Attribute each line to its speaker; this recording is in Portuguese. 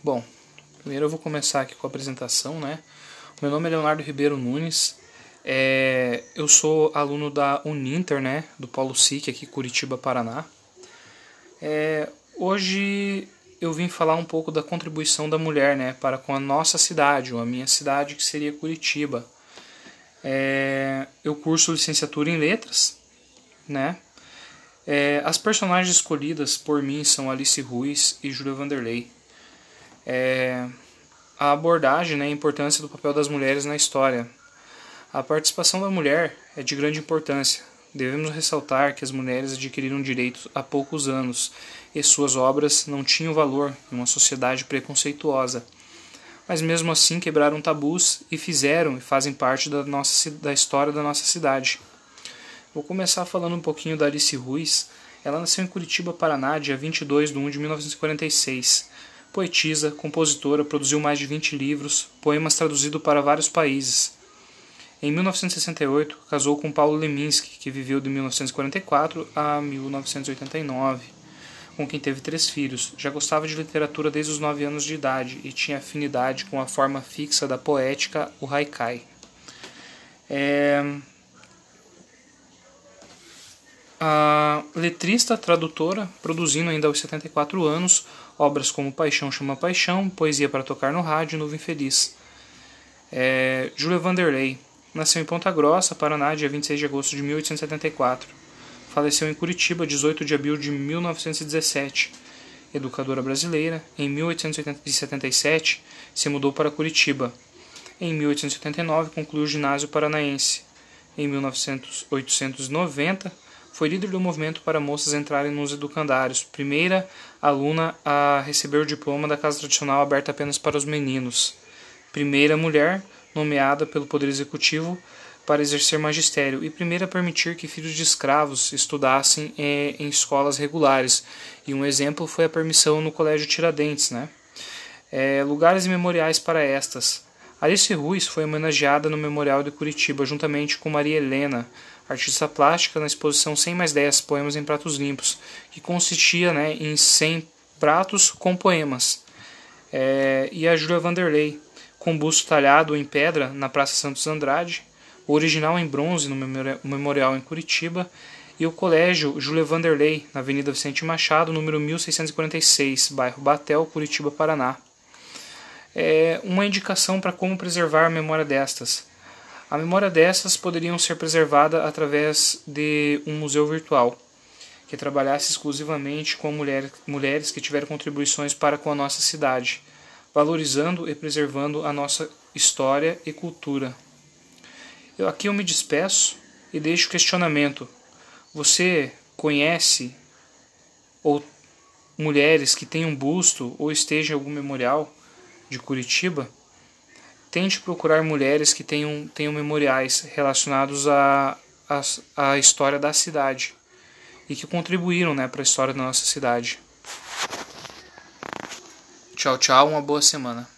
Speaker 1: Bom, primeiro eu vou começar aqui com a apresentação, né? Meu nome é Leonardo Ribeiro Nunes. É, eu sou aluno da Uninter, né? Do Polo SIC aqui, Curitiba, Paraná. É, hoje eu vim falar um pouco da contribuição da mulher, né? Para com a nossa cidade, ou a minha cidade, que seria Curitiba. É, eu curso licenciatura em letras, né? É, as personagens escolhidas por mim são Alice Ruiz e Júlia Vanderlei. É, a abordagem né, a importância do papel das mulheres na história. A participação da mulher é de grande importância. Devemos ressaltar que as mulheres adquiriram direitos há poucos anos e suas obras não tinham valor em uma sociedade preconceituosa. Mas mesmo assim quebraram tabus e fizeram e fazem parte da, nossa, da história da nossa cidade. Vou começar falando um pouquinho da Alice Ruiz. Ela nasceu em Curitiba, Paraná, dia 22 de 1 de 1946. Poetisa, compositora, produziu mais de 20 livros, poemas traduzidos para vários países. Em 1968, casou com Paulo Leminski, que viveu de 1944 a 1989, com quem teve três filhos. Já gostava de literatura desde os 9 anos de idade e tinha afinidade com a forma fixa da poética, o haikai. É... A letrista, tradutora, produzindo ainda aos 74 anos obras como Paixão Chama Paixão, Poesia para Tocar no Rádio e Nuvem Feliz. É, Júlia Vanderlei nasceu em Ponta Grossa, Paraná, dia 26 de agosto de 1874. Faleceu em Curitiba, 18 de abril de 1917. Educadora brasileira, em 1877 se mudou para Curitiba. Em 1889 concluiu o ginásio paranaense. Em 1890 foi líder do movimento para moças entrarem nos educandários, primeira aluna a receber o diploma da casa tradicional aberta apenas para os meninos, primeira mulher nomeada pelo Poder Executivo para exercer magistério e primeira a permitir que filhos de escravos estudassem eh, em escolas regulares. E um exemplo foi a permissão no Colégio Tiradentes. Né? É, lugares e memoriais para estas. Alice Ruiz foi homenageada no Memorial de Curitiba, juntamente com Maria Helena, artista plástica, na exposição 100 mais 10 Poemas em Pratos Limpos, que consistia né, em 100 pratos com poemas. É, e a Júlia Vanderlei, com busto talhado em pedra na Praça Santos Andrade, o original em bronze no Memorial em Curitiba, e o Colégio Júlia Vanderlei, na Avenida Vicente Machado, número 1646, bairro Batel, Curitiba, Paraná. É uma indicação para como preservar a memória destas. A memória dessas poderiam ser preservada através de um museu virtual que trabalhasse exclusivamente com mulher, mulheres que tiveram contribuições para com a nossa cidade, valorizando e preservando a nossa história e cultura. Eu aqui eu me despeço e deixo o questionamento. Você conhece ou mulheres que tenham busto ou estejam em algum memorial de Curitiba? tente procurar mulheres que tenham, tenham memoriais relacionados à a, a, a, história da cidade e que contribuíram né, para a história da nossa cidade. Tchau, tchau, uma boa semana.